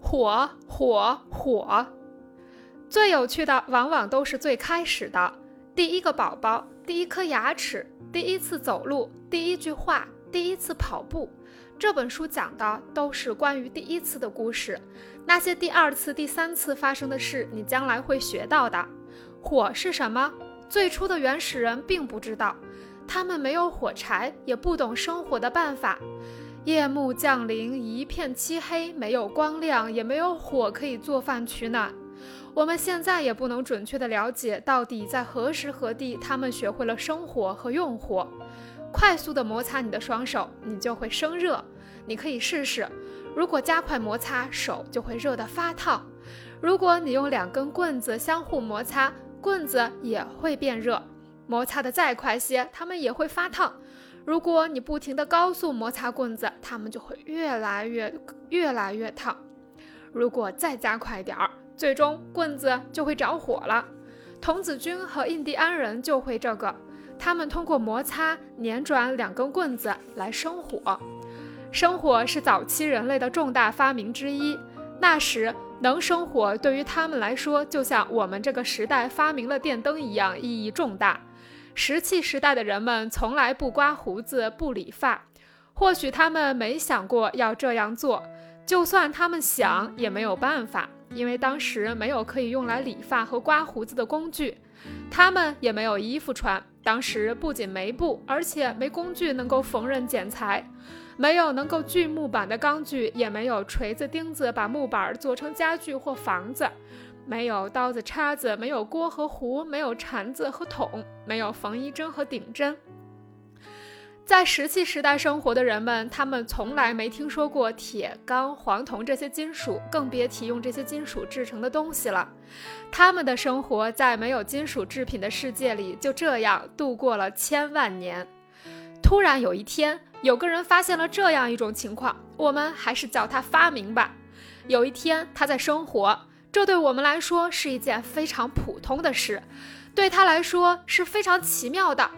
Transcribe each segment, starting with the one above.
火，火，火。最有趣的往往都是最开始的，第一个宝宝，第一颗牙齿，第一次走路，第一句话，第一次跑步。这本书讲的都是关于第一次的故事，那些第二次、第三次发生的事，你将来会学到的。火是什么？最初的原始人并不知道，他们没有火柴，也不懂生火的办法。夜幕降临，一片漆黑，没有光亮，也没有火可以做饭取暖。我们现在也不能准确的了解到底在何时何地，他们学会了生火和用火。快速的摩擦你的双手，你就会生热。你可以试试，如果加快摩擦，手就会热得发烫。如果你用两根棍子相互摩擦，棍子也会变热。摩擦的再快些，它们也会发烫。如果你不停的高速摩擦棍子，它们就会越来越越来越烫。如果再加快点儿。最终，棍子就会着火了。童子军和印第安人就会这个，他们通过摩擦捻转两根棍子来生火。生火是早期人类的重大发明之一。那时能生火对于他们来说，就像我们这个时代发明了电灯一样意义重大。石器时代的人们从来不刮胡子、不理发，或许他们没想过要这样做，就算他们想，也没有办法。因为当时没有可以用来理发和刮胡子的工具，他们也没有衣服穿。当时不仅没布，而且没工具能够缝纫剪裁，没有能够锯木板的钢锯，也没有锤子钉子把木板做成家具或房子，没有刀子叉子，没有锅和壶，没有铲子和桶，没有缝衣针和顶针。在石器时代生活的人们，他们从来没听说过铁、钢、黄铜这些金属，更别提用这些金属制成的东西了。他们的生活在没有金属制品的世界里，就这样度过了千万年。突然有一天，有个人发现了这样一种情况，我们还是叫他发明吧。有一天，他在生活，这对我们来说是一件非常普通的事，对他来说是非常奇妙的。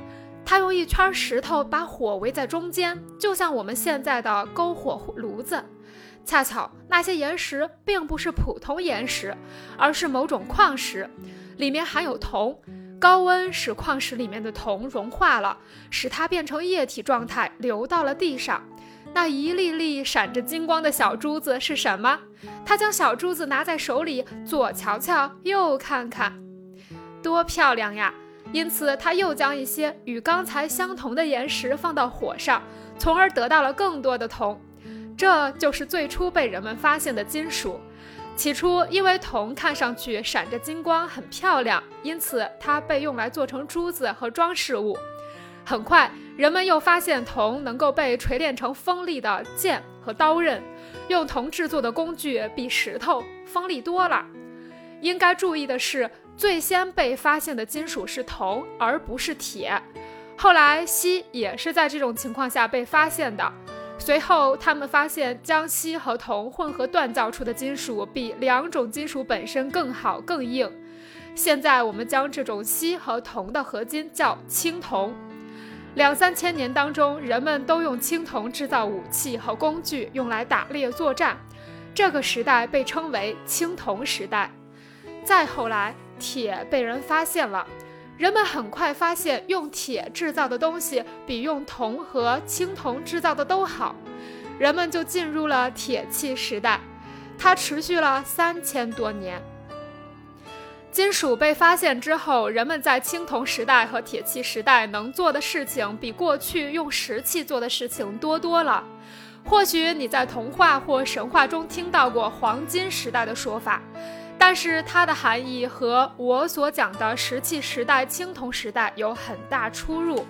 他用一圈石头把火围在中间，就像我们现在的篝火炉子。恰巧那些岩石并不是普通岩石，而是某种矿石，里面含有铜。高温使矿石里面的铜融化了，使它变成液体状态，流到了地上。那一粒粒闪着金光的小珠子是什么？他将小珠子拿在手里，左瞧瞧，右看看，多漂亮呀！因此，他又将一些与刚才相同的岩石放到火上，从而得到了更多的铜。这就是最初被人们发现的金属。起初，因为铜看上去闪着金光，很漂亮，因此它被用来做成珠子和装饰物。很快，人们又发现铜能够被锤炼成锋利的剑和刀刃，用铜制作的工具比石头锋利多了。应该注意的是。最先被发现的金属是铜，而不是铁。后来，锡也是在这种情况下被发现的。随后，他们发现将锡和铜混合锻造出的金属比两种金属本身更好、更硬。现在，我们将这种锡和铜的合金叫青铜。两三千年当中，人们都用青铜制造武器和工具，用来打猎作战。这个时代被称为青铜时代。再后来，铁被人发现了，人们很快发现用铁制造的东西比用铜和青铜制造的都好，人们就进入了铁器时代，它持续了三千多年。金属被发现之后，人们在青铜时代和铁器时代能做的事情比过去用石器做的事情多多了。或许你在童话或神话中听到过黄金时代的说法。但是它的含义和我所讲的石器时代、青铜时代有很大出入。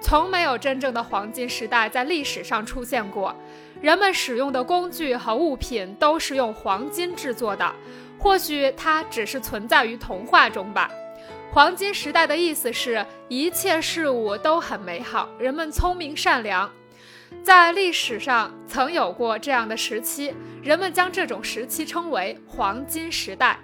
从没有真正的黄金时代在历史上出现过，人们使用的工具和物品都是用黄金制作的。或许它只是存在于童话中吧。黄金时代的意思是一切事物都很美好，人们聪明善良。在历史上曾有过这样的时期，人们将这种时期称为黄金时代。